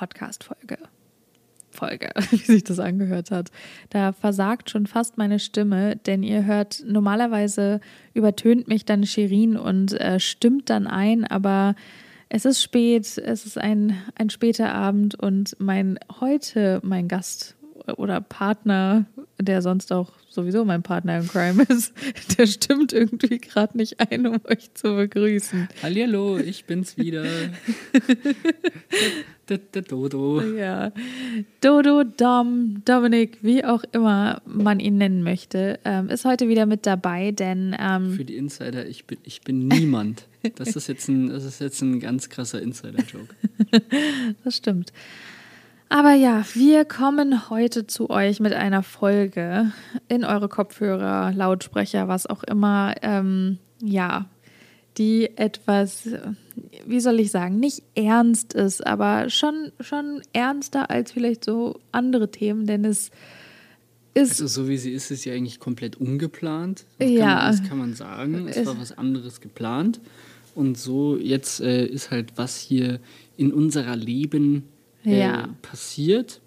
Podcast-Folge. Folge, wie sich das angehört hat. Da versagt schon fast meine Stimme, denn ihr hört, normalerweise übertönt mich dann Shirin und äh, stimmt dann ein, aber es ist spät, es ist ein, ein später Abend und mein heute mein Gast oder Partner, der sonst auch sowieso mein Partner im Crime ist, der stimmt irgendwie gerade nicht ein, um euch zu begrüßen. Hallihallo, ich bin's wieder. der, der, Dodo. Ja. Dodo, Dom, Dominik, wie auch immer man ihn nennen möchte, ähm, ist heute wieder mit dabei, denn. Ähm, Für die Insider, ich bin, ich bin niemand. Das ist jetzt ein, das ist jetzt ein ganz krasser Insider-Joke. das stimmt. Aber ja, wir kommen heute zu euch mit einer Folge in eure Kopfhörer, Lautsprecher, was auch immer. Ähm, ja, die etwas, wie soll ich sagen, nicht ernst ist, aber schon, schon ernster als vielleicht so andere Themen, denn es ist. Also, so wie sie ist, ist sie eigentlich komplett ungeplant. Das ja. Kann man, das kann man sagen. Es war was anderes geplant. Und so jetzt äh, ist halt was hier in unserer Leben äh, ja. passiert.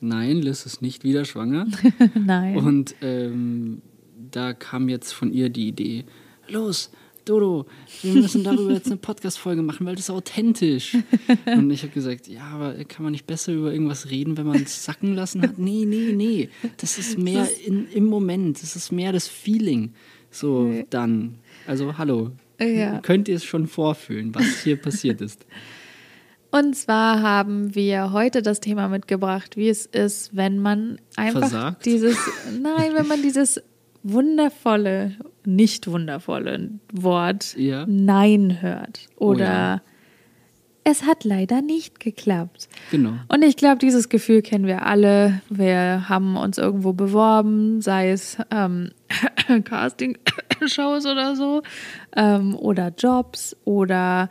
Nein, Liz ist nicht wieder schwanger. Nein. Und ähm, da kam jetzt von ihr die Idee, los, Dodo, wir müssen darüber jetzt eine Podcast-Folge machen, weil das ist authentisch. Und ich habe gesagt, ja, aber kann man nicht besser über irgendwas reden, wenn man es sacken lassen hat? Nee, nee, nee. Das ist mehr in, im Moment. Das ist mehr das Feeling. So, dann. Also, hallo. Ja. Könnt ihr es schon vorfühlen, was hier passiert ist? Und zwar haben wir heute das Thema mitgebracht, wie es ist, wenn man einfach Versagt? dieses, nein, wenn man dieses wundervolle, nicht wundervolle Wort Ja. Nein hört. Oder Oh ja. es hat leider nicht geklappt. Genau. Und ich glaube, dieses Gefühl kennen wir alle. Wir haben uns irgendwo beworben, sei es ähm, Casting-Shows oder so, ähm, oder Jobs oder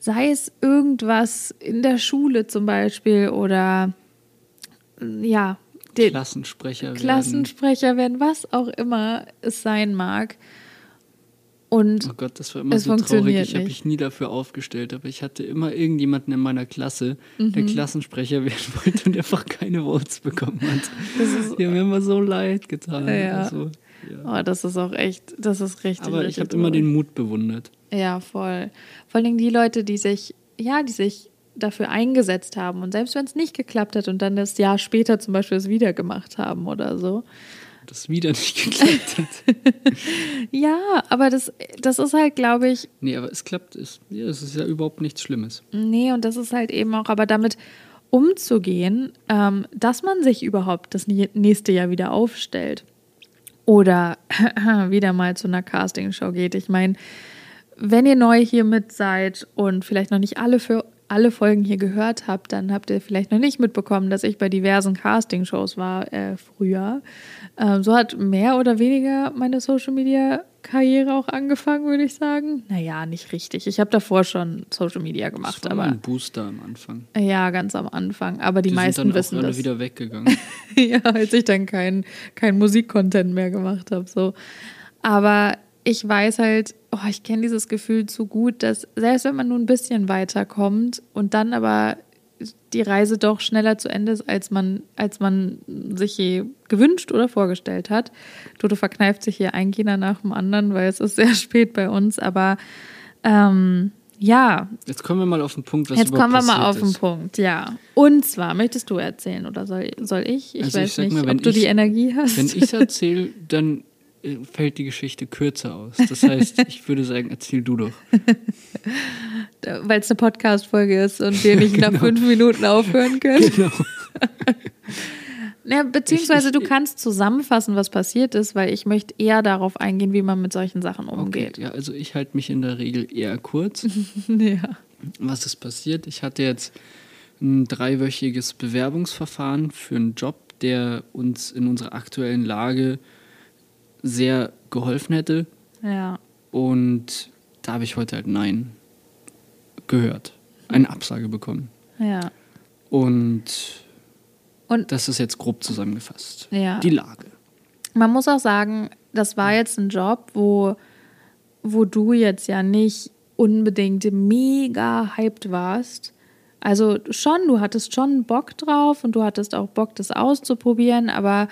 sei es irgendwas in der Schule zum Beispiel oder ja, den Klassensprecher werden. Klassensprecher werden, was auch immer es sein mag. Und Oh Gott, das war immer so traurig. Ich habe mich nie dafür aufgestellt, aber ich hatte immer irgendjemanden in meiner Klasse, Mhm. der Klassensprecher werden wollte und einfach keine Votes bekommen hat. Das ist- Die haben mir immer so leid getan. Ja. Also, ja. oh, das ist auch echt, das ist richtig. Aber ich habe immer den Mut bewundert. Ja, voll. Vor allen Dingen die Leute, die sich, ja, die sich dafür eingesetzt haben und selbst wenn es nicht geklappt hat und dann das Jahr später zum Beispiel es wieder gemacht haben oder so. Das wieder nicht geklappt hat. Ja, aber das, das ist halt, glaube ich, Nee, aber es klappt. Es, ja, es ist ja überhaupt nichts Schlimmes. nee, und das ist halt eben auch, aber damit umzugehen, ähm, dass man sich überhaupt das nä- nächste Jahr wieder aufstellt oder wieder mal zu einer Castingshow geht. Ich meine, wenn ihr neu hier mit seid und vielleicht noch nicht alle für alle Folgen hier gehört habt, dann habt ihr vielleicht noch nicht mitbekommen, dass ich bei diversen Castingshows war äh, früher. Ähm, so hat mehr oder weniger meine Social Media Karriere auch angefangen, würde ich sagen. Naja, nicht richtig. Ich habe davor schon Social Media Das gemacht, war aber ein Booster am Anfang. ja, ganz am Anfang. Aber die, Die meisten sind dann wissen auch alle das. wieder weggegangen. ja, als ich dann kein, kein Musikcontent mehr gemacht habe. So. Aber ich weiß halt, oh, ich kenne dieses Gefühl zu gut, dass selbst wenn man nur ein bisschen weiterkommt und dann aber die Reise doch schneller zu Ende ist, als man, als man sich je gewünscht oder vorgestellt hat. Dodo verkneift sich hier ein Kinder nach dem anderen, weil es ist sehr spät bei uns. Aber ähm, ja, Jetzt kommen wir mal auf den Punkt, was Jetzt kommen wir mal auf den ist. Punkt, ja. Und zwar, möchtest du erzählen oder soll, soll ich? Ich Also ich weiß sag nicht, wenn ob du die ich- Energie hast. Wenn ich es erzähle, dann fällt die Geschichte kürzer aus. Das heißt, ich würde sagen, erzähl du doch. Weil es eine Podcast-Folge ist und wir nicht nach Genau. fünf Minuten aufhören können. Genau. Ja, beziehungsweise Ich- du ich- kannst zusammenfassen, was passiert ist, weil ich möchte eher darauf eingehen, wie man mit solchen Sachen Okay, umgeht. ja, also ich halte mich in der Regel eher kurz. Ja. Was ist passiert? Ich hatte jetzt ein dreiwöchiges Bewerbungsverfahren für einen Job, der uns in unserer aktuellen Lage sehr geholfen hätte. Ja. Und da habe ich heute halt Nein gehört. Eine Absage bekommen. Ja. Und Und das ist jetzt grob zusammengefasst. Ja. Die Lage. Man muss auch sagen, das war jetzt ein Job, wo, wo du jetzt ja nicht unbedingt mega hyped warst, Also schon, du hattest schon Bock drauf und du hattest auch Bock, das auszuprobieren, aber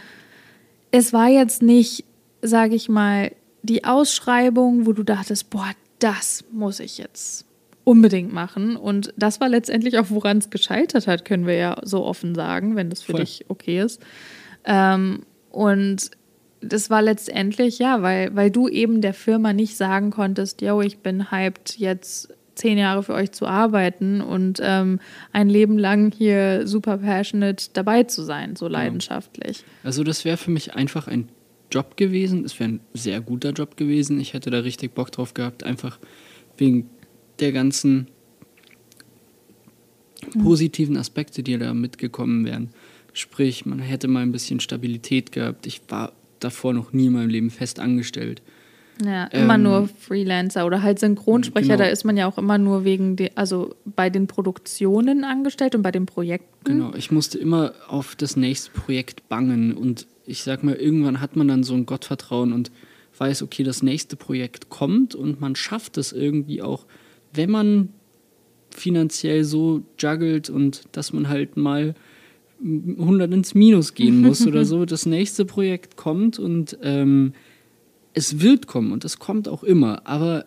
es war jetzt nicht, sage ich mal, die Ausschreibung, wo du dachtest, boah, das muss ich jetzt unbedingt machen. Und das war letztendlich auch, woran es gescheitert hat, können wir ja so offen sagen, wenn das für Voll. dich okay ist. Ähm, und das war letztendlich, ja, weil, weil du eben der Firma nicht sagen konntest, yo, ich bin hyped, jetzt zehn Jahre für euch zu arbeiten und ähm, ein Leben lang hier super passionate dabei zu sein, so leidenschaftlich. Also das wäre für mich einfach ein Job gewesen. Es wäre ein sehr guter Job gewesen. Ich hätte da richtig Bock drauf gehabt, einfach wegen der ganzen positiven Aspekte, die da mitgekommen wären. Sprich, man hätte mal ein bisschen Stabilität gehabt. Ich war davor noch nie in meinem Leben fest angestellt. Ja, immer Ähm, nur Freelancer oder halt Synchronsprecher, genau. da ist man ja auch immer nur wegen, de, also bei den Produktionen angestellt und bei den Projekten. Genau, ich musste immer auf das nächste Projekt bangen und ich sag mal, irgendwann hat man dann so ein Gottvertrauen und weiß, okay, das nächste Projekt kommt und man schafft es irgendwie auch, wenn man finanziell so juggelt und dass man halt mal 100 ins Minus gehen muss oder so, das nächste Projekt kommt und ähm, es wird kommen und es kommt auch immer, aber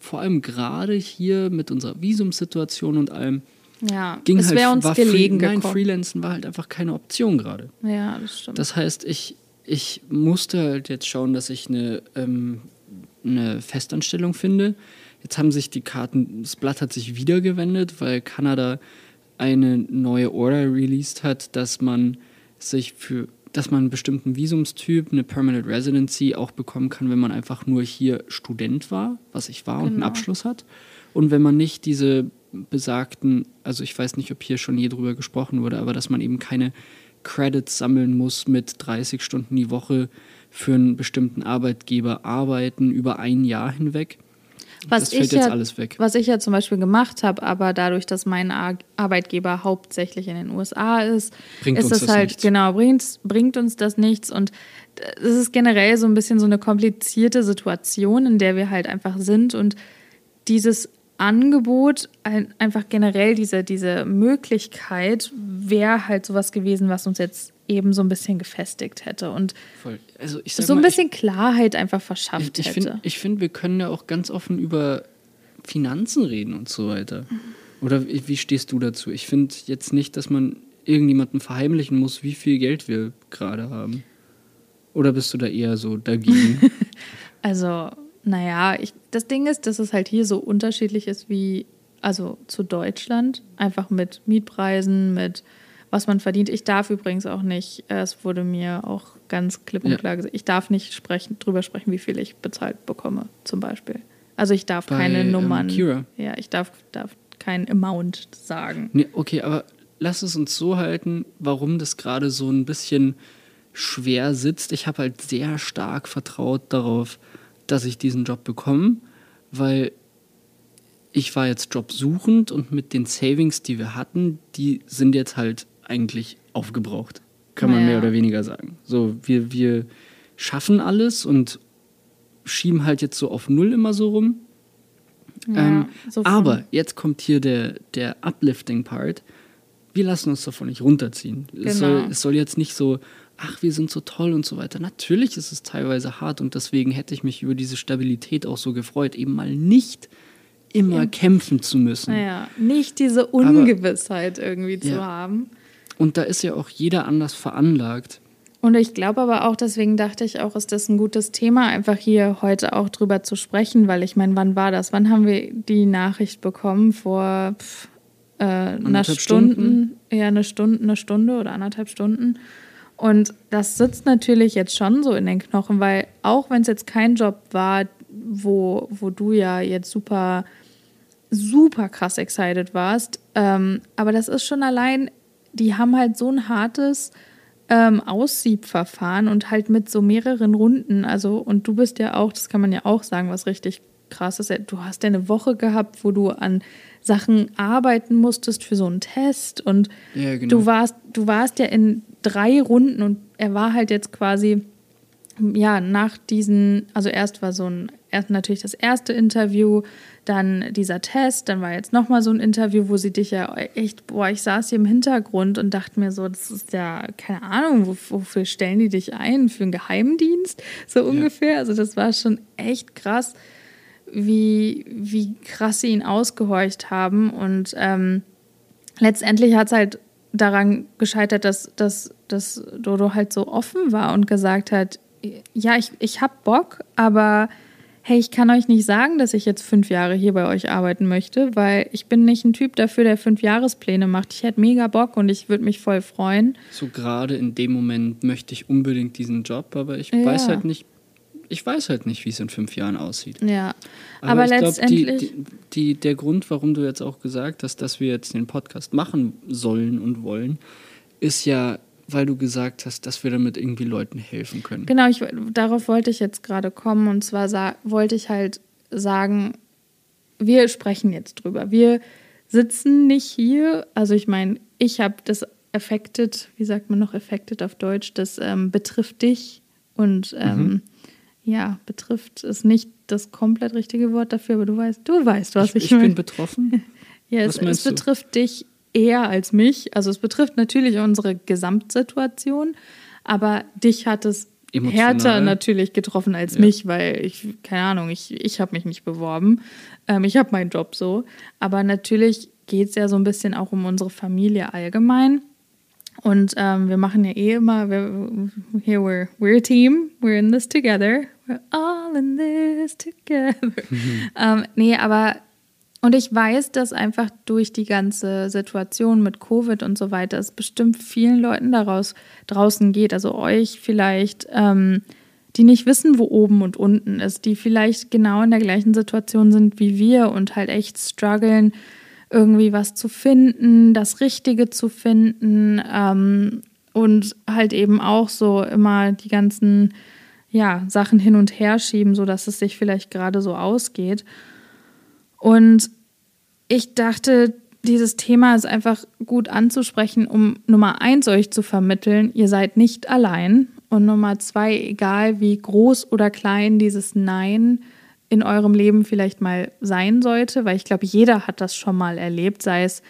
vor allem gerade hier mit unserer Visumssituation und allem, Ja, ging es halt, wäre uns war gelegen Free, Nein. Freelancen war halt einfach keine Option gerade. Ja, das stimmt. Das heißt, ich, ich musste halt jetzt schauen, dass ich eine, ähm, eine Festanstellung finde. Jetzt haben sich die Karten, das Blatt hat sich wieder gewendet, weil Kanada eine neue Order released hat, dass man sich für, dass man einen bestimmten Visumstyp, eine Permanent Residency auch bekommen kann, wenn man einfach nur hier Student war, was ich war und einen Genau. Abschluss hat. Und wenn man nicht diese besagten, also ich weiß nicht, ob hier schon je drüber gesprochen wurde, aber dass man eben keine Credits sammeln muss mit 30 Stunden die Woche für einen bestimmten Arbeitgeber arbeiten über ein Jahr hinweg. was das fällt ich jetzt ja, alles weg. Was ich ja zum Beispiel gemacht habe, aber dadurch, dass mein Ar Arbeitgeber hauptsächlich in den USA ist, Bringt ist uns das, das halt, nichts. genau, bringt, bringt uns das nichts. Und es ist generell so ein bisschen so eine komplizierte Situation, in der wir halt einfach sind. Und dieses Angebot, ein, einfach generell diese, diese Möglichkeit, wäre halt sowas gewesen, was uns jetzt eben so ein bisschen gefestigt hätte und Voll. Also ich so ein mal, bisschen Klarheit einfach ich, verschafft ich, ich hätte. finde, ich find, wir können ja auch ganz offen über Finanzen reden und so weiter. Oder wie wie stehst du dazu? Ich finde jetzt nicht, dass man irgendjemandem verheimlichen muss, wie viel Geld wir gerade haben. Oder bist du da eher so dagegen? Also, naja, ich, das Ding ist, dass es halt hier so unterschiedlich ist wie, also zu Deutschland. Einfach mit Mietpreisen, mit was man verdient. Ich darf übrigens auch nicht, es wurde mir auch ganz klipp und Ja. klar gesagt, ich darf nicht sprechen, drüber sprechen, wie viel ich bezahlt bekomme, zum Beispiel. Also ich darf Bei, keine ähm, Nummern. Kira? Ja, ich darf, darf kein Amount sagen. Nee, okay, aber lass es uns so halten, warum das gerade so ein bisschen schwer sitzt. Ich habe halt sehr stark vertraut darauf, dass ich diesen Job bekomme, weil ich war jetzt jobsuchend und mit den Savings, die wir hatten, die sind jetzt halt eigentlich aufgebraucht. Kann man Naja. mehr oder weniger sagen. So, wir, wir schaffen alles und schieben halt jetzt so auf Null immer so rum. Ja, Ähm, so aber jetzt kommt hier der, der Uplifting-Part. Wir lassen uns davon nicht runterziehen. Es, soll, Genau. es soll jetzt nicht so, ach, wir sind so toll und so weiter. Natürlich ist es teilweise hart und deswegen hätte ich mich über diese Stabilität auch so gefreut, eben mal nicht immer kämpfen zu müssen. Naja, nicht diese Ungewissheit irgendwie zu Ja. haben. Und da ist ja auch jeder anders veranlagt. Und ich glaube aber auch, deswegen dachte ich auch, ist das ein gutes Thema, einfach hier heute auch drüber zu sprechen, weil ich meine, wann war das? Wann haben wir die Nachricht bekommen? Vor pff, äh, einer Stunde, Stunden? ja, eine Stunde, eine Stunde oder anderthalb Stunden. Und das sitzt natürlich jetzt schon so in den Knochen, weil auch wenn es jetzt kein Job war, wo, wo du ja jetzt super, super krass excited warst, ähm, aber das ist schon allein, die haben halt so ein hartes ähm, Aussiebverfahren und halt mit so mehreren Runden. Also, und du bist ja auch, das kann man ja auch sagen, was richtig krass ist. Du hast ja eine Woche gehabt, wo du an Sachen arbeiten musstest für so einen Test und Ja, genau. du warst, du warst ja in drei Runden und er war halt jetzt quasi, ja, nach diesen, also erst war so ein erst natürlich das erste Interview, dann dieser Test, dann war jetzt nochmal so ein Interview, wo sie dich ja echt, boah, ich saß hier im Hintergrund und dachte mir so, das ist ja, keine Ahnung, wofür stellen die dich ein? Für einen Geheimdienst? So ungefähr. Ja. Also das war schon echt krass, wie, wie krass sie ihn ausgehorcht haben. Und ähm, letztendlich hat es halt daran gescheitert, dass, dass, dass Dodo halt so offen war und gesagt hat, ja, ich, ich hab Bock, aber hey, ich kann euch nicht sagen, dass ich jetzt fünf Jahre hier bei euch arbeiten möchte, weil ich bin nicht ein Typ dafür, der fünf Jahrespläne macht. Ich hätte mega Bock und ich würde mich voll freuen. So gerade in dem Moment möchte ich unbedingt diesen Job, aber ich ja. weiß halt nicht, ich weiß halt nicht, wie es in fünf Jahren aussieht. Ja, aber, aber letztendlich. Glaub, die, die, die, der Grund, warum du jetzt auch gesagt hast, dass wir jetzt den Podcast machen sollen und wollen, ist ja weil du gesagt hast, dass wir damit irgendwie Leuten helfen können. Genau, ich, darauf wollte ich jetzt gerade kommen. Und zwar wollte ich halt sagen, wir sprechen jetzt drüber. Wir sitzen nicht hier. Also ich meine, ich habe das affected, wie sagt man noch affected auf Deutsch, das ähm, betrifft dich. Und ähm, mhm. Ja, betrifft ist nicht das komplett richtige Wort dafür, aber du weißt, du weißt, was ich, ich meine. Ich bin betroffen. ja, es, es betrifft dich eher als mich. Also es betrifft natürlich unsere Gesamtsituation, aber dich hat es Emotional. härter natürlich getroffen als ja. mich, weil ich, keine Ahnung, ich, ich habe mich nicht beworben. Ähm, ich habe meinen Job so. Aber natürlich geht es ja so ein bisschen auch um unsere Familie allgemein. Und ähm, wir machen ja eh immer, wir, here we're, we're a team, we're in this together, we're all in this together. Mhm. ähm, nee, aber und ich weiß, dass einfach durch die ganze Situation mit Covid und so weiter es bestimmt vielen Leuten daraus draußen geht, also euch vielleicht, ähm, die nicht wissen, wo oben und unten ist, die vielleicht genau in der gleichen Situation sind wie wir und halt echt strugglen, irgendwie was zu finden, das Richtige zu finden ähm, und halt eben auch so immer die ganzen ja, Sachen hin und her schieben, sodass es sich vielleicht gerade so ausgeht. Und ich dachte, dieses Thema ist einfach gut anzusprechen, um Nummer eins euch zu vermitteln, ihr seid nicht allein. Und Nummer zwei, egal wie groß oder klein dieses Nein in eurem Leben vielleicht mal sein sollte, weil ich glaube, jeder hat das schon mal erlebt, sei es,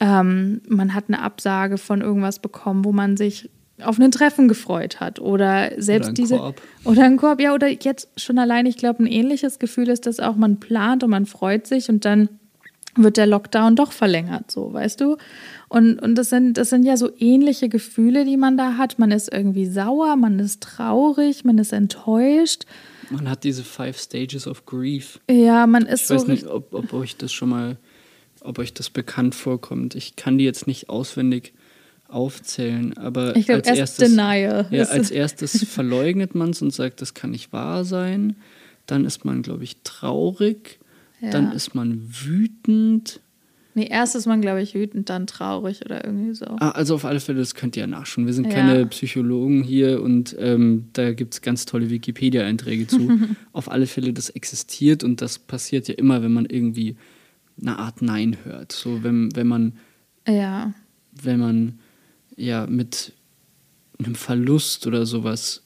ähm, man hat eine Absage von irgendwas bekommen, wo man sich auf ein Treffen gefreut hat oder selbst oder diese Korb. oder ein Korb, ja, oder jetzt schon allein, ich glaube, ein ähnliches Gefühl ist, dass auch man plant und man freut sich und dann wird der Lockdown doch verlängert, so, weißt du? Und, und das, sind, das sind ja so ähnliche Gefühle, die man da hat. Man ist irgendwie sauer, man ist traurig, man ist enttäuscht. Man hat diese Five Stages of Grief. Ja, man ist ich so. Ich weiß nicht, ob, ob euch das schon mal, ob euch das bekannt vorkommt. Ich kann die jetzt nicht auswendig aufzählen, aber ich glaub, als erst erstes. Ja, als erstes verleugnet man es und sagt, das kann nicht wahr sein. Dann ist man, glaube ich, traurig. Ja. Dann ist man wütend. Nee, erst ist man, glaube ich, wütend, dann traurig oder irgendwie so. Ah, also auf alle Fälle, das könnt ihr ja nachschauen. Wir sind ja. keine Psychologen hier und ähm, da gibt es ganz tolle Wikipedia-Einträge zu. auf alle Fälle, das existiert und das passiert ja immer, wenn man irgendwie eine Art Nein hört. So, wenn, wenn man. Ja. Wenn man ja mit einem Verlust oder sowas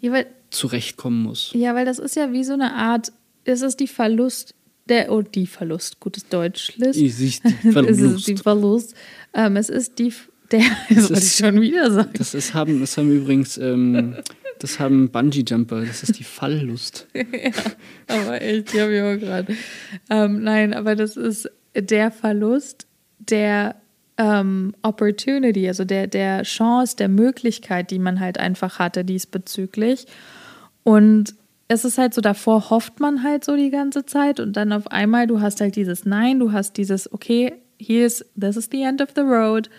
ja, weil, zurechtkommen muss. Ja, weil das ist ja wie so eine Art es ist die Verlust der, oh, die Verlust, gutes Deutsch. Es ist die Verlust. es ist die Verlust. Ähm, es ist die, der, das, das ist, ich schon wieder sagen. Das, ist, haben, das haben übrigens, ähm, das haben Bungee-Jumper, das ist die Falllust. ja, aber echt, die habe ich auch gerade. Ähm, nein, aber das ist der Verlust der ähm, Opportunity, also der, der Chance, der Möglichkeit, die man halt einfach hatte diesbezüglich. Und es ist halt so, davor hofft man halt so die ganze Zeit und dann auf einmal, du hast halt dieses Nein, du hast dieses, okay, hier ist, this is the end of the road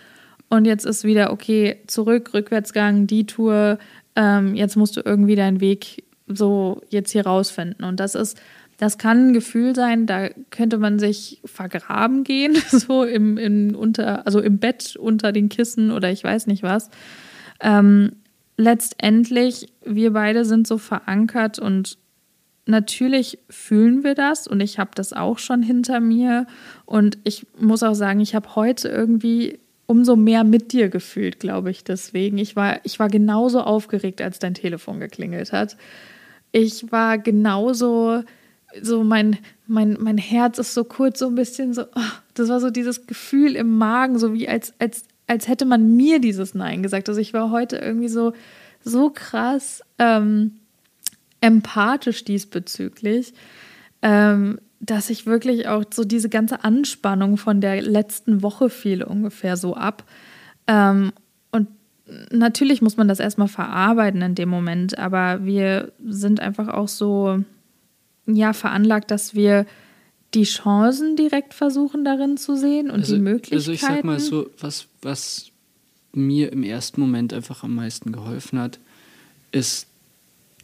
und jetzt ist wieder, okay, zurück, Rückwärtsgang, die Tour, ähm, jetzt musst du irgendwie deinen Weg so jetzt hier rausfinden und das ist, das kann ein Gefühl sein, da könnte man sich vergraben gehen, so im, im, unter, also im Bett unter den Kissen oder ich weiß nicht was. Ähm, letztendlich, wir beide sind so verankert und natürlich fühlen wir das und ich habe das auch schon hinter mir und ich muss auch sagen, ich habe heute irgendwie umso mehr mit dir gefühlt, glaube ich, deswegen. Ich war, ich war genauso aufgeregt, als dein Telefon geklingelt hat. ich war genauso, so mein, mein, mein Herz ist so kurz, so ein bisschen so, oh, das war so dieses Gefühl im Magen, so wie als, als, als hätte man mir dieses Nein gesagt. Also ich war heute irgendwie so, so krass ähm, empathisch diesbezüglich, ähm, dass ich wirklich auch so diese ganze Anspannung von der letzten Woche fiel ungefähr so ab. Ähm, und natürlich muss man das erstmal verarbeiten in dem Moment, aber wir sind einfach auch so, ja, veranlagt, dass wir die Chancen direkt versuchen darin zu sehen und also, die Möglichkeiten. Also ich sag mal so, was, was mir im ersten Moment einfach am meisten geholfen hat, ist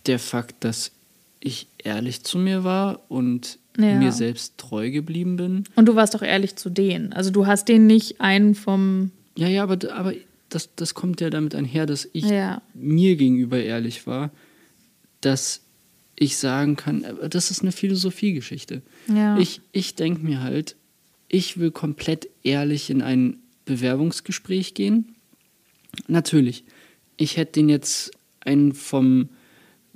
der Fakt, dass ich ehrlich zu mir war und ja. mir selbst treu geblieben bin. Und du warst doch ehrlich zu denen. Also du hast denen nicht einen vom. Ja, ja, aber, aber das, das kommt ja damit einher, dass ich ja. mir gegenüber ehrlich war, dass ich sagen kann, das ist eine Philosophiegeschichte. Ja. Ich, ich denke mir halt, ich will komplett ehrlich in ein Bewerbungsgespräch gehen. Natürlich, ich hätte den jetzt einen vom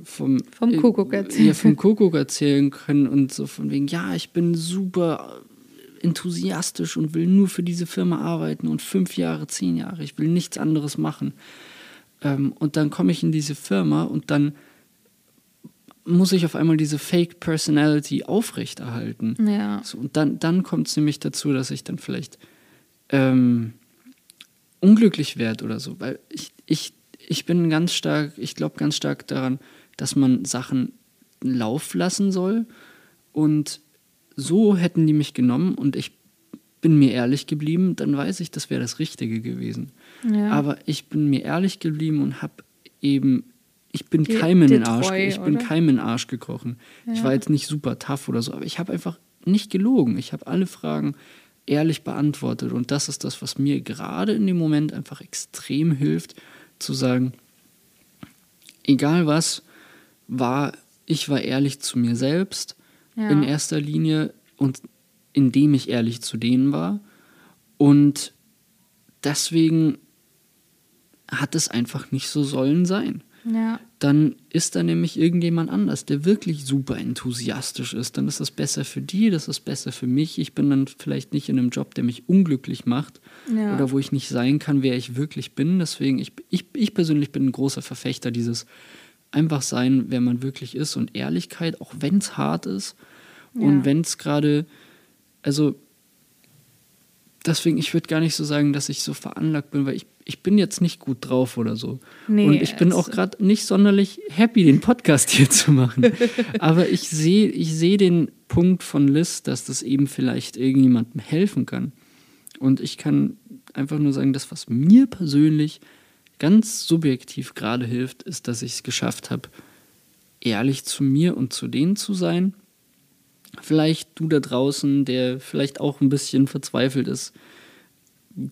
vom, vom Kuckuck erzählen. Ja, vom Kuckuck erzählen können und so von wegen, ja, ich bin super enthusiastisch und will nur für diese Firma arbeiten und fünf Jahre, zehn Jahre, ich will nichts anderes machen. Ähm, und dann komme ich in diese Firma und dann muss ich auf einmal diese Fake Personality aufrechterhalten. Ja. So, und dann, dann kommt es nämlich dazu, dass ich dann vielleicht ähm, unglücklich werde oder so, weil ich, ich, ich bin ganz stark, ich glaube ganz stark daran, dass man Sachen Lauf lassen soll. Und so hätten die mich genommen und ich bin mir ehrlich geblieben, dann weiß ich, das wäre das Richtige gewesen. Ja. Aber ich bin mir ehrlich geblieben und habe eben, ich bin die, keinem in den Arsch, treu, ich bin keinem in den Arsch gekrochen. Ja. Ich war jetzt nicht super tough oder so, aber ich habe einfach nicht gelogen. Ich habe alle Fragen ehrlich beantwortet und das ist das, was mir gerade in dem Moment einfach extrem hilft, zu sagen, egal was, war, ich war ehrlich zu mir selbst ja. in erster Linie und indem ich ehrlich zu denen war. Und deswegen hat es einfach nicht so sollen sein. Ja. Dann ist da nämlich irgendjemand anders, der wirklich super enthusiastisch ist. Dann ist das besser für die, das ist besser für mich. Ich bin dann vielleicht nicht in einem Job, der mich unglücklich macht ja. oder wo ich nicht sein kann, wer ich wirklich bin. Deswegen, ich, ich, ich persönlich bin ein großer Verfechter dieses einfach sein, wer man wirklich ist und Ehrlichkeit, auch wenn es hart ist ja. und wenn es gerade, also deswegen, ich würde gar nicht so sagen, dass ich so veranlagt bin, weil ich, ich bin jetzt nicht gut drauf oder so. Nee, und ich bin auch gerade nicht sonderlich happy, den Podcast hier zu machen. Aber ich sehe ich seh den Punkt von Liz, dass das eben vielleicht irgendjemandem helfen kann. Und ich kann einfach nur sagen, das, was mir persönlich ganz subjektiv gerade hilft, ist, dass ich es geschafft habe, ehrlich zu mir und zu denen zu sein. Vielleicht du da draußen, der vielleicht auch ein bisschen verzweifelt ist.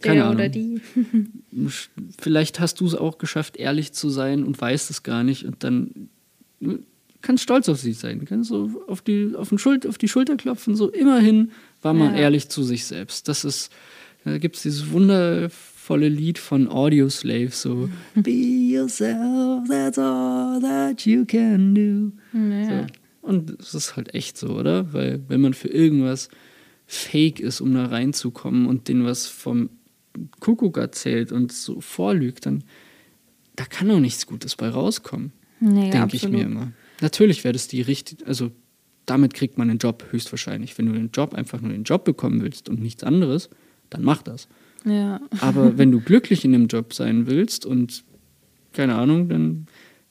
Keine der Ahnung. oder die. vielleicht hast du es auch geschafft, ehrlich zu sein und weißt es gar nicht und dann kannst stolz auf sich sein, kannst so auf die, auf, den Schul auf die Schulter klopfen, so immerhin war man ja. ehrlich zu sich selbst. Das ist, da gibt es dieses Wunder volle Lied von Audio Slave, so Be yourself, that's all that you can do. Ja. So. Und es ist halt echt so, oder? Weil wenn man für irgendwas fake ist, um da reinzukommen und denen was vom Kuckuck erzählt und so vorlügt, dann da kann doch nichts Gutes bei rauskommen. Nee, denke ich mir immer. Natürlich wäre das die richtige, also damit kriegt man einen Job höchstwahrscheinlich. Wenn du den Job einfach nur den Job bekommen willst und nichts anderes, dann mach das. Ja. Aber wenn du glücklich in dem Job sein willst und keine Ahnung, dann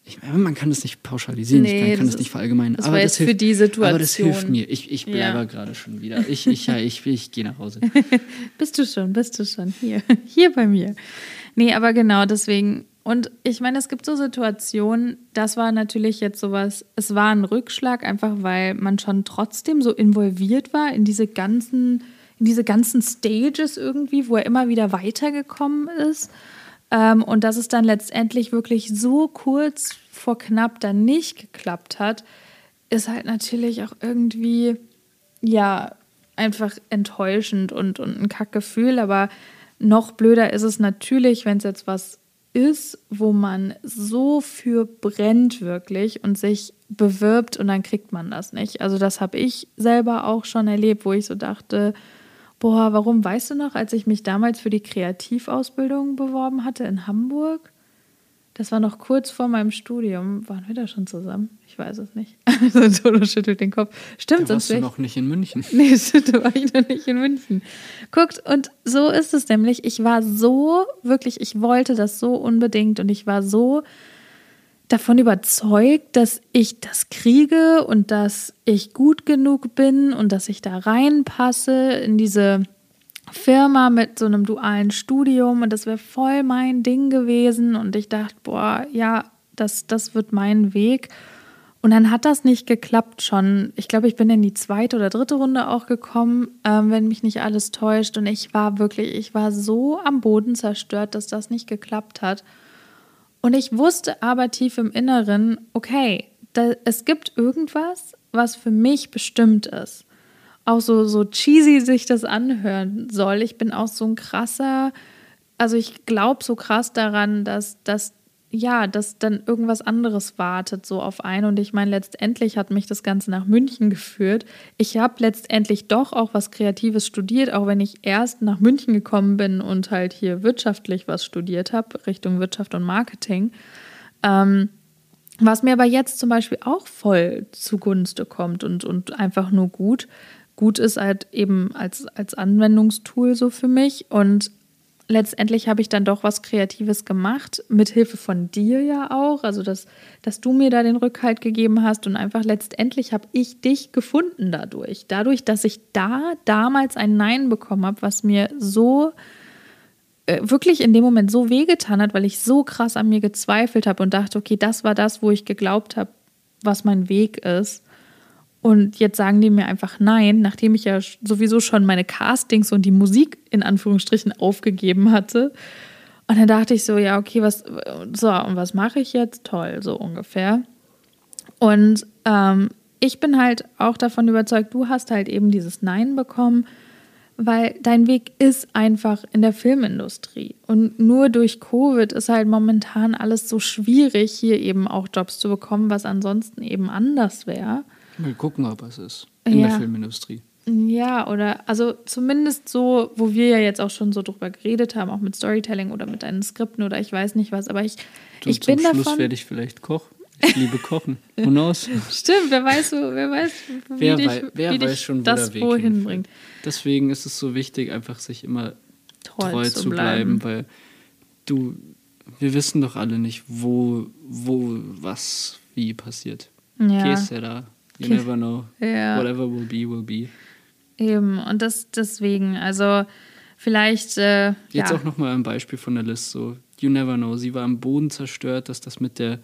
ich, man kann das nicht pauschalisieren, nee, ich kann, kann das, das nicht verallgemeinern. Das aber, das hilft, für die Situation. aber das hilft mir. Ich, ich bleibe ja. gerade schon wieder. Ich, ich, ja, ich, ich gehe nach Hause. bist du schon, bist du schon. Hier, hier bei mir. Nee, aber genau deswegen. Und ich meine, es gibt so Situationen, das war natürlich jetzt sowas, es war ein Rückschlag, einfach weil man schon trotzdem so involviert war in diese ganzen in diese ganzen Stages irgendwie, wo er immer wieder weitergekommen ist. Ähm, und dass es dann letztendlich wirklich so kurz vor knapp dann nicht geklappt hat, ist halt natürlich auch irgendwie, ja, einfach enttäuschend und, und ein Kackgefühl. Aber noch blöder ist es natürlich, wenn es jetzt was ist, wo man so für brennt wirklich und sich bewirbt und dann kriegt man das nicht. Also das habe ich selber auch schon erlebt, wo ich so dachte, boah, warum weißt du noch, als ich mich damals für die Kreativausbildung beworben hatte in Hamburg? Das war noch kurz vor meinem Studium. Waren wir da schon zusammen? Ich weiß es nicht. Also Toto schüttelt den Kopf. Stimmt, da warst du noch nicht in München. Nee, da war ich noch nicht in München. Guckt, und so ist es nämlich. Ich war so, wirklich, ich wollte das so unbedingt und ich war so davon überzeugt, dass ich das kriege und dass ich gut genug bin und dass ich da reinpasse in diese Firma mit so einem dualen Studium und das wäre voll mein Ding gewesen und ich dachte, boah, ja, das, das wird mein Weg. Und dann hat das nicht geklappt schon. Ich glaube, ich bin in die zweite oder dritte Runde auch gekommen, ähm, wenn mich nicht alles täuscht. Und ich war wirklich, ich war so am Boden zerstört, dass das nicht geklappt hat. Und ich wusste aber tief im Inneren, okay, da, es gibt irgendwas, was für mich bestimmt ist auch so, so cheesy sich das anhören soll. Ich bin auch so ein krasser, also ich glaube so krass daran, dass, dass ja, dass dann irgendwas anderes wartet so auf einen. Und ich meine, letztendlich hat mich das Ganze nach München geführt. Ich habe letztendlich doch auch was Kreatives studiert, auch wenn ich erst nach München gekommen bin und halt hier wirtschaftlich was studiert habe, Richtung Wirtschaft und Marketing. Ähm, was mir aber jetzt zum Beispiel auch voll zugunste kommt und, und einfach nur gut, gut ist halt eben als, als Anwendungstool so für mich. Und letztendlich habe ich dann doch was Kreatives gemacht, mit Hilfe von dir ja auch. Also, dass, dass du mir da den Rückhalt gegeben hast und einfach letztendlich habe ich dich gefunden dadurch. Dadurch, dass ich da damals ein Nein bekommen habe, was mir so äh, wirklich in dem Moment so wehgetan hat, weil ich so krass an mir gezweifelt habe und dachte, okay, das war das, wo ich geglaubt habe, was mein Weg ist. Und jetzt sagen die mir einfach nein, nachdem ich ja sowieso schon meine Castings und die Musik in Anführungsstrichen aufgegeben hatte. Und dann dachte ich so, ja, okay, was, so, und was mache ich jetzt? Toll, so ungefähr. Und ähm, ich bin halt auch davon überzeugt, du hast halt eben dieses Nein bekommen, weil dein Weg ist einfach in der Filmindustrie. Und nur durch Covid ist halt momentan alles so schwierig, hier eben auch Jobs zu bekommen, was ansonsten eben anders wäre. Mal gucken, ob es ist in ja. der Filmindustrie. Ja, oder also zumindest so, wo wir ja jetzt auch schon so drüber geredet haben, auch mit Storytelling oder mit deinen Skripten oder ich weiß nicht was, aber ich, du, ich bin zum Schluss werde ich vielleicht Koch. Ich liebe Kochen. Who knows? Stimmt, wer weiß, wer weiß, wie wer dich, wei wer wie weiß schon, wo das der Weg wohin bringt. Deswegen ist es so wichtig, einfach sich immer treu, treu zu bleiben. bleiben, weil du, wir wissen doch alle nicht, wo, wo, was, wie passiert. Ja. Que da? You never know. Ja. Whatever will be, will be. Eben, und das deswegen, also vielleicht. Äh, Jetzt ja. auch nochmal ein Beispiel von der List, so, you never know. Sie war am Boden zerstört, dass das mit der,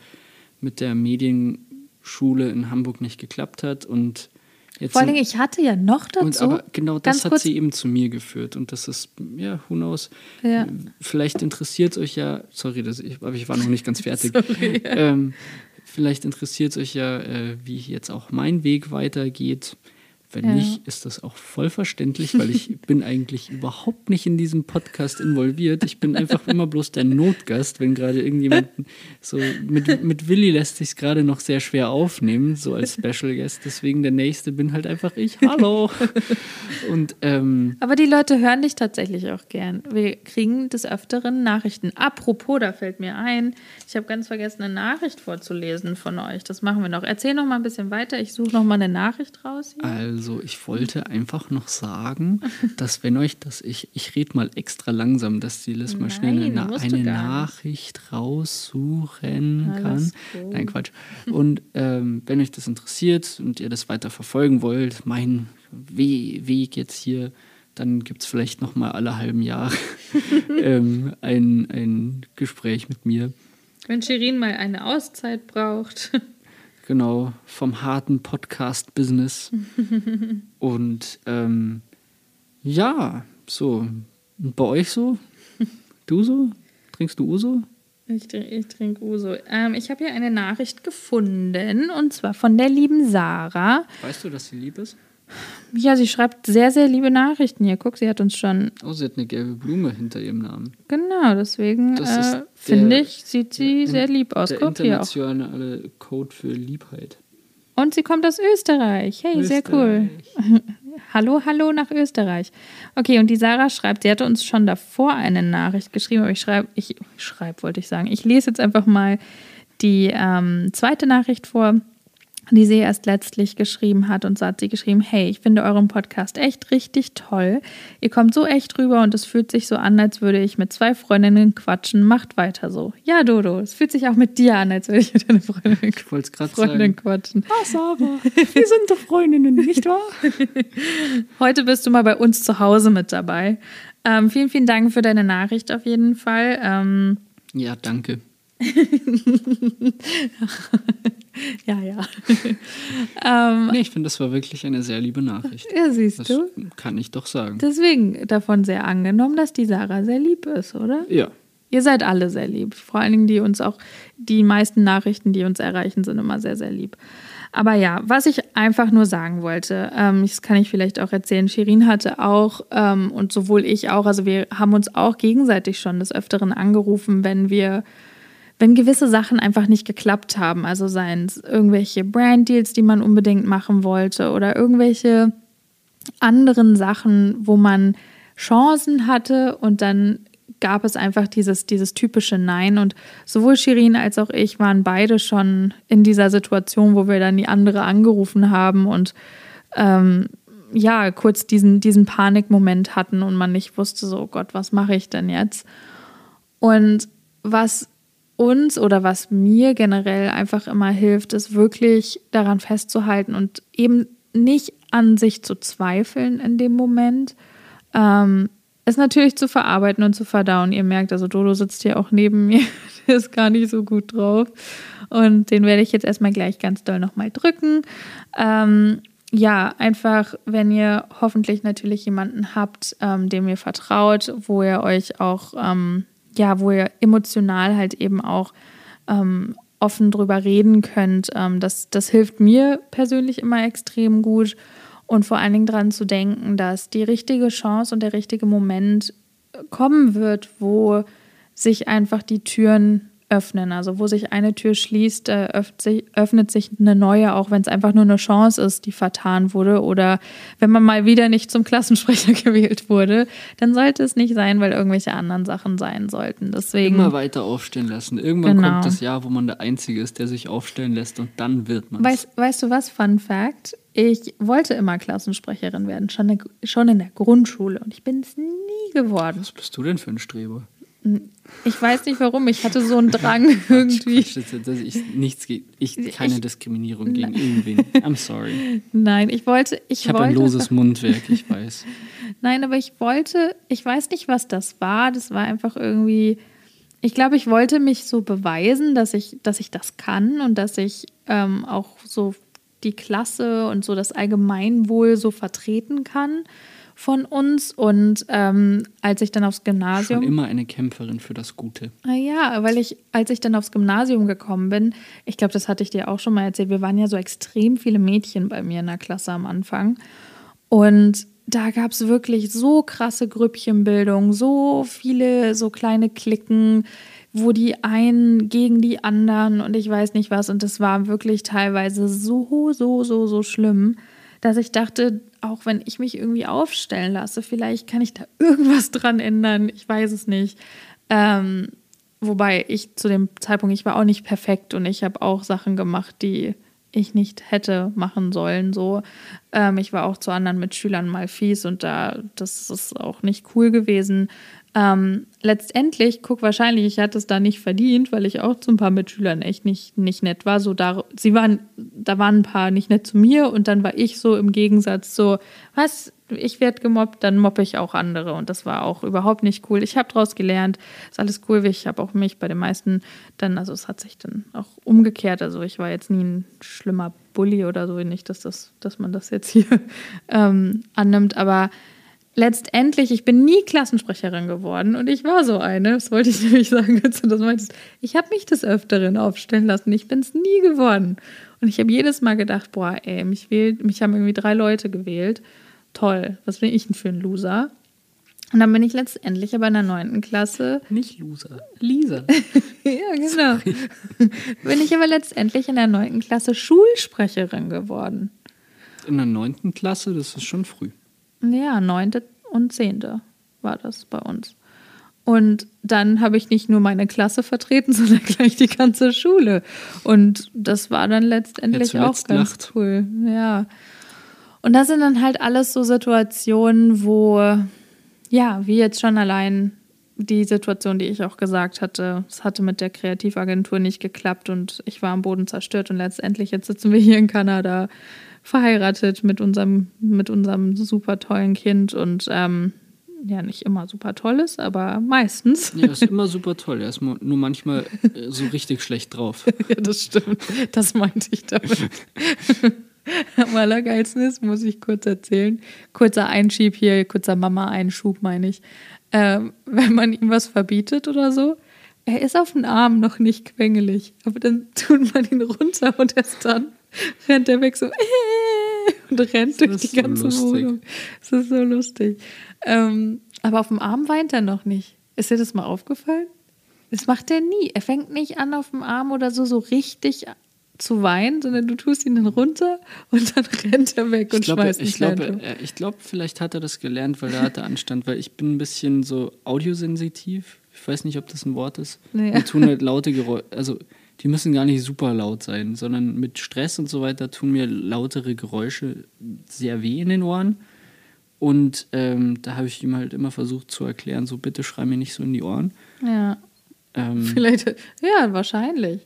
mit der Medienschule in Hamburg nicht geklappt hat und. Jetzt Vor allem, ich hatte ja noch dazu. Und aber genau das hat sie eben zu mir geführt. Und das ist, ja, who knows. Ja. Vielleicht interessiert es euch ja, sorry, das, ich, aber ich war noch nicht ganz fertig. sorry, ähm, Vielleicht interessiert es euch ja, äh, wie jetzt auch mein Weg weitergeht. Wenn ja. nicht, ist das auch voll verständlich, weil ich bin eigentlich überhaupt nicht in diesem Podcast involviert. Ich bin einfach immer bloß der Notgast, wenn gerade irgendjemand so mit, mit Willi lässt sich gerade noch sehr schwer aufnehmen, so als Special Guest. Deswegen der nächste bin halt einfach ich. Hallo. Und, ähm, Aber die Leute hören dich tatsächlich auch gern. Wir kriegen des Öfteren Nachrichten. Apropos, da fällt mir ein, ich habe ganz vergessen, eine Nachricht vorzulesen von euch. Das machen wir noch. Erzähl noch mal ein bisschen weiter. Ich suche noch mal eine Nachricht raus. Hier. Also also ich wollte einfach noch sagen, dass wenn euch das, ich, ich rede mal extra langsam, dass die Liz mal schnell eine, eine Nachricht raussuchen kann. Gut. Nein, Quatsch. Und ähm, wenn euch das interessiert und ihr das weiter verfolgen wollt, mein We Weg jetzt hier, dann gibt es vielleicht noch mal alle halben Jahre ähm, ein, ein Gespräch mit mir. Wenn Shirin mal eine Auszeit braucht. Genau, vom harten Podcast-Business. und ähm, ja, so. Und bei euch so? Du so? Trinkst du Uso? Ich, ich trinke Uso. Ähm, ich habe hier eine Nachricht gefunden und zwar von der lieben Sarah. Weißt du, dass sie lieb ist? Ja, sie schreibt sehr, sehr liebe Nachrichten hier. Guck, sie hat uns schon. Oh, sie hat eine gelbe Blume hinter ihrem Namen. Genau, deswegen äh, finde ich, sieht sie der sehr in- lieb aus. Der Guck hier auch. internationale Code für Liebheit. Und sie kommt aus Österreich. Hey, sehr cool. Österreich. Hallo, hallo nach Österreich. Okay, und die Sarah schreibt, sie hatte uns schon davor eine Nachricht geschrieben, aber ich schreibe, ich schreibe, wollte ich sagen. Ich lese jetzt einfach mal die ähm, zweite Nachricht vor, die sie erst letztlich geschrieben hat. Und so hat sie geschrieben, hey, ich finde euren Podcast echt richtig toll. Ihr kommt so echt rüber und es fühlt sich so an, als würde ich mit zwei Freundinnen quatschen. Macht weiter so. Ja, Dodo, es fühlt sich auch mit dir an, als würde ich mit einer Freundin, Ich wollte es gerade Freundin sagen. quatschen. Ah, Sarah, wir sind doch Freundinnen, nicht wahr? Heute bist du mal bei uns zu Hause mit dabei. Ähm, vielen, vielen Dank für deine Nachricht auf jeden Fall. Ähm, Ja, danke. ja, ja. ähm, Nee, ich finde, das war wirklich eine sehr liebe Nachricht. ja, siehst Das du. kann ich doch sagen. Deswegen davon sehr angenommen, dass die Sarah sehr lieb ist, oder? Ja. Ihr seid alle sehr lieb. Vor allen Dingen die uns auch, die meisten Nachrichten, die uns erreichen, sind immer sehr, sehr lieb. Aber ja, was ich einfach nur sagen wollte, ähm, das kann ich vielleicht auch erzählen. Shirin hatte auch, ähm, und sowohl ich auch, also wir haben uns auch gegenseitig schon des Öfteren angerufen, wenn wir, wenn gewisse Sachen einfach nicht geklappt haben. Also seien es irgendwelche Brand-Deals, die man unbedingt machen wollte oder irgendwelche anderen Sachen, wo man Chancen hatte und dann gab es einfach dieses, dieses typische Nein. Und sowohl Shirin als auch ich waren beide schon in dieser Situation, wo wir dann die andere angerufen haben und ähm, ja, kurz diesen, diesen Panikmoment hatten und man nicht wusste, so, oh Gott, was mache ich denn jetzt? Und was uns oder was mir generell einfach immer hilft, ist wirklich daran festzuhalten und eben nicht an sich zu zweifeln in dem Moment. Ähm, es natürlich zu verarbeiten und zu verdauen. Ihr merkt, also Dodo sitzt hier auch neben mir, der ist gar nicht so gut drauf. Und den werde ich jetzt erstmal gleich ganz doll nochmal drücken. Ähm, ja, einfach, wenn ihr hoffentlich natürlich jemanden habt, ähm, dem ihr vertraut, wo ihr euch auch, ähm, ja, wo ihr emotional halt eben auch ähm, offen drüber reden könnt. Ähm, das, das hilft mir persönlich immer extrem gut. Und vor allen Dingen daran zu denken, dass die richtige Chance und der richtige Moment kommen wird, wo sich einfach die Türen öffnen. Also wo sich eine Tür schließt, äh, öffnet sich, öffnet sich eine neue, auch wenn es einfach nur eine Chance ist, die vertan wurde. Oder wenn man mal wieder nicht zum Klassensprecher gewählt wurde, dann sollte es nicht sein, weil irgendwelche anderen Sachen sein sollten. Deswegen. Immer weiter aufstellen lassen. Irgendwann Genau. kommt das Jahr, wo man der Einzige ist, der sich aufstellen lässt und dann wird man Weißt, weißt du was, Fun Fact? Ich wollte immer Klassensprecherin werden, schon, in der- schon in der Grundschule und ich bin es nie geworden. Was bist du denn für ein Streber? Ich weiß nicht warum, ich hatte so einen Drang irgendwie. Quatsch, das, das, ich, nichts geht. Ich, keine Ich- Diskriminierung gegen irgendwen. I'm sorry. Nein, ich wollte, ich, Ich habe ein loses Mundwerk, ich weiß. Nein, aber ich wollte, ich weiß nicht, was das war. Das war einfach irgendwie. Ich glaube, ich wollte mich so beweisen, dass ich, dass ich das kann und dass ich ähm, auch so die Klasse und so das Allgemeinwohl so vertreten kann von uns. Und ähm, als ich dann aufs Gymnasium. Schon immer eine Kämpferin für das Gute. Ah ja, weil ich, als ich dann aufs Gymnasium gekommen bin, ich glaube, das hatte ich dir auch schon mal erzählt, wir waren ja so extrem viele Mädchen bei mir in der Klasse am Anfang. Und da gab es wirklich so krasse Grüppchenbildung, so viele so kleine Klicken, wo die einen gegen die anderen und ich weiß nicht was. Und das war wirklich teilweise so, so, so, so schlimm, dass ich dachte, auch wenn ich mich irgendwie aufstellen lasse, vielleicht kann ich da irgendwas dran ändern. Ich weiß es nicht. Ähm, wobei ich zu dem Zeitpunkt, ich war auch nicht perfekt und ich habe auch Sachen gemacht, die ich nicht hätte machen sollen. So, ähm, ich war auch zu anderen Mitschülern mal fies und da, das ist auch nicht cool gewesen. Ähm, letztendlich, guck wahrscheinlich, ich hatte es da nicht verdient, weil ich auch zu ein paar Mitschülern echt nicht, nicht nett war. So da, sie waren, da waren ein paar nicht nett zu mir und dann war ich so im Gegensatz so, was, ich werde gemobbt, dann mobbe ich auch andere und das war auch überhaupt nicht cool. Ich habe daraus gelernt, ist alles cool. Ich habe auch mich bei den meisten dann, also es hat sich dann auch umgekehrt. Also ich war jetzt nie ein schlimmer Bully oder so, nicht, dass das, dass man das jetzt hier ähm, annimmt, aber letztendlich, ich bin nie Klassensprecherin geworden und ich war so eine, das wollte ich nämlich sagen, als du das meintest. Ich habe mich des Öfteren aufstellen lassen, ich bin es nie geworden. Und ich habe jedes Mal gedacht, boah, ey, mich, wählt, mich haben irgendwie drei Leute gewählt. Toll, was bin ich denn für ein Loser? Und dann bin ich letztendlich aber in der neunten Klasse. Nicht Loser, Lisa. ja, genau. bin ich aber letztendlich in der neunten Klasse Schulsprecherin geworden. In der neunten Klasse, das ist schon früh. Ja, neunte und zehnte war das bei uns. Und dann habe ich nicht nur meine Klasse vertreten, sondern gleich die ganze Schule. Und das war dann letztendlich Ja, auch ganz lacht. cool. Ja. Und das sind dann halt alles so Situationen, wo, ja, wie jetzt schon allein die Situation, die ich auch gesagt hatte, es hatte mit der Kreativagentur nicht geklappt und ich war am Boden zerstört und letztendlich jetzt sitzen wir hier in Kanada verheiratet mit unserem, mit unserem super tollen Kind und ähm, ja, nicht immer super tolles, aber meistens. Ja, ist immer super toll. Er ist nur manchmal äh, so richtig schlecht drauf. Ja, das stimmt. Das meinte ich damit. Am allergeilsten ist, muss ich kurz erzählen. Kurzer Einschieb hier, kurzer Mama-Einschub, meine ich. Ähm, wenn man ihm was verbietet oder so, er ist auf den Arm noch nicht quengelig. Aber dann tut man ihn runter und erst dann rennt er weg so und rennt durch die so ganze lustig. Wohnung. Das ist so lustig. Ähm, aber auf dem Arm weint er noch nicht. Ist dir das mal aufgefallen? Das macht er nie. Er fängt nicht an, auf dem Arm oder so, so richtig zu weinen, sondern du tust ihn dann runter und dann rennt er weg und Ich glaube, schmeißt ich ein glaube, äh, ich glaube, vielleicht hat er das gelernt, weil er hatte Anstand, weil ich bin ein bisschen so audiosensitiv. Ich weiß nicht, ob das ein Wort ist. Nee. Mir tun halt laute Geräusche, also die müssen gar nicht super laut sein, sondern mit Stress und so weiter tun mir lautere Geräusche sehr weh in den Ohren. Und ähm, da habe ich ihm halt immer versucht zu erklären, so bitte schrei mir nicht so in die Ohren. Ja, Ähm, vielleicht, ja, wahrscheinlich.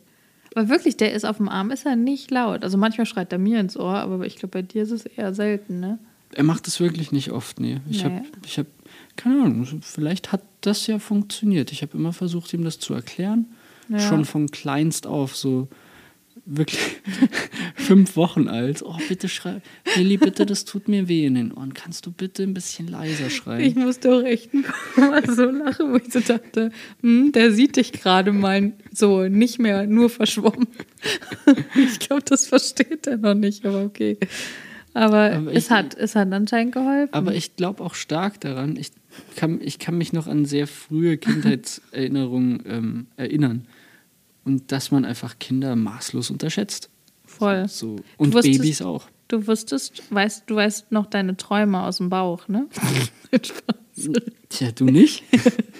Aber wirklich, der ist auf dem Arm, ist er nicht laut. Also manchmal schreit er mir ins Ohr, aber ich glaube, bei dir ist es eher selten, ne? Er macht es wirklich nicht oft, nee. Ich Nee. habe, ich hab, keine Ahnung, vielleicht hat das ja funktioniert. Ich habe immer versucht, ihm das zu erklären. Ja. Schon von kleinst auf, so wirklich fünf Wochen alt. Oh, bitte schrei, Lilly, bitte, das tut mir weh in den Ohren. Kannst du bitte ein bisschen leiser Ich schreien? musste auch echt mal so lachen, wo ich so dachte, hm, der sieht dich gerade mal so nicht mehr nur verschwommen. ich glaube, das versteht er noch nicht, aber okay. Aber, Aber es, ich- hat, es hat anscheinend geholfen. Aber ich glaube auch stark daran, ich kann, ich kann mich noch an sehr frühe Kindheitserinnerungen ähm, erinnern. Und dass man einfach Kinder maßlos unterschätzt. Voll. So. Und wusstest- Babys auch. Du wusstest, weißt, du weißt noch deine Träume aus dem Bauch, ne? Tja, du nicht?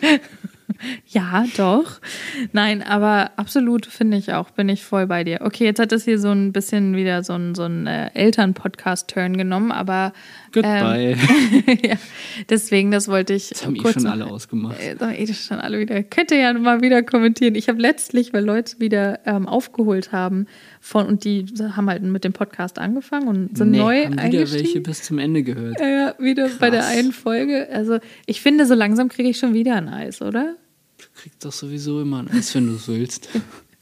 Ja, doch. Nein, aber absolut finde ich auch, bin ich voll bei dir. Okay, jetzt hat das hier so ein bisschen wieder so ein, so ein äh, Eltern-Podcast-Turn genommen, aber Goodbye. ja, deswegen, das wollte ich Das haben eh kurz schon noch- alle ausgemacht. Äh, doch, eh, das schon alle wieder. Könnt ihr ja mal wieder kommentieren. Ich habe letztlich, weil Leute wieder ähm, aufgeholt haben von und die haben halt mit dem Podcast angefangen und sind Nee, neu haben wieder eingestiegen. welche bis zum Ende gehört. Ja, ja, wieder bei der Krass. einen Folge. Also ich finde, so langsam kriege ich schon wieder ein Eis, oder? Du kriegst doch sowieso immer ein Eis, wenn du es willst.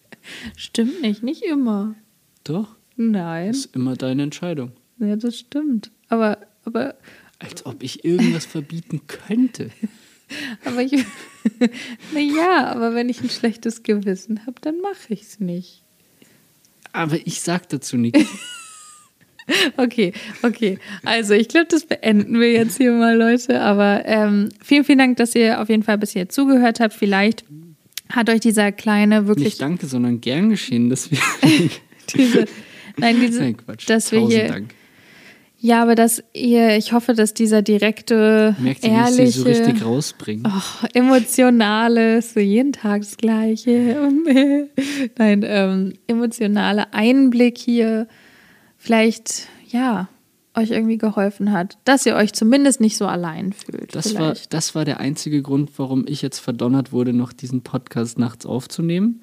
Stimmt nicht, nicht immer. Doch, Nein, ist immer deine Entscheidung. ja, das stimmt. Aber, aber, Als ob ich irgendwas verbieten könnte. aber ich, naja, aber wenn ich ein schlechtes Gewissen habe, dann mache ich es nicht. Aber ich sag dazu nichts. Okay, okay. Also ich glaube, das beenden wir jetzt hier mal, Leute. Aber ähm, vielen, vielen Dank, dass ihr auf jeden Fall bis hier zugehört habt. Vielleicht hat euch dieser kleine wirklich Nicht danke, sondern gern geschehen, dass wir. diese, nein, diese, Nein, Quatsch. dass wir Tausend hier, Dank. Ja, aber dass ihr, ich hoffe, dass dieser direkte, Merkt ihr, wie ich ehrliche, sie so richtig rausbringe? oh, emotionale, so jeden Tag das Gleiche. Nein, ähm, emotionale Einblick hier vielleicht, ja, euch irgendwie geholfen hat, dass ihr euch zumindest nicht so allein fühlt. Das war, das war der einzige Grund, warum ich jetzt verdonnert wurde, noch diesen Podcast nachts aufzunehmen.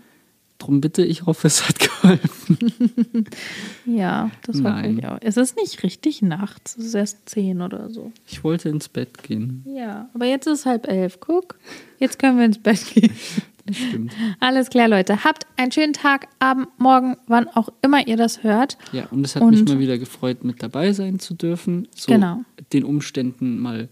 Drum bitte, ich hoffe, es hat geholfen. Ja, das war Nein. ich auch. Es ist nicht richtig nachts, es ist erst zehn oder so. Ich wollte ins Bett gehen. Ja, aber jetzt ist halb elf. Guck, jetzt können wir ins Bett gehen. Das stimmt. Alles klar, Leute. Habt einen schönen Tag, Abend, Morgen, wann auch immer ihr das hört. Ja, und es hat Und- mich mal wieder gefreut, mit dabei sein zu dürfen. So Genau. den Umständen mal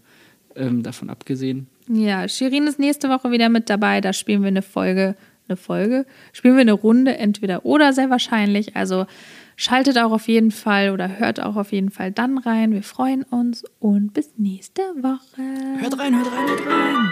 ähm, davon abgesehen. Ja, Shirin ist nächste Woche wieder mit dabei. Da spielen wir eine Folge, eine Folge, spielen wir eine Runde, entweder oder sehr wahrscheinlich. Also schaltet auch auf jeden Fall oder hört auch auf jeden Fall dann rein. Wir freuen uns und bis nächste Woche. Hört rein, hört rein, hört rein.